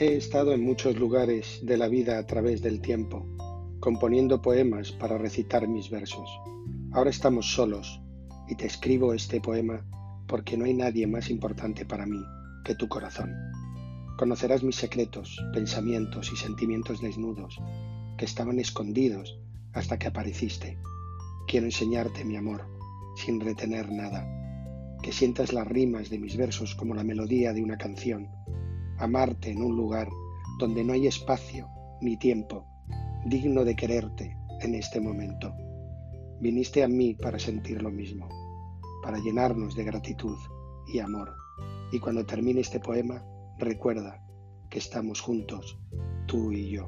He estado en muchos lugares de la vida a través del tiempo, componiendo poemas para recitar mis versos. Ahora estamos solos y te escribo este poema porque no hay nadie más importante para mí que tu corazón. Conocerás mis secretos, pensamientos y sentimientos desnudos que estaban escondidos hasta que apareciste. Quiero enseñarte mi amor sin retener nada, que sientas las rimas de mis versos como la melodía de una canción amarte en un lugar donde no hay espacio ni tiempo digno de quererte en este momento. Viniste a mí para sentir lo mismo, para llenarnos de gratitud y amor. Y cuando termine este poema, recuerda que estamos juntos, tú y yo.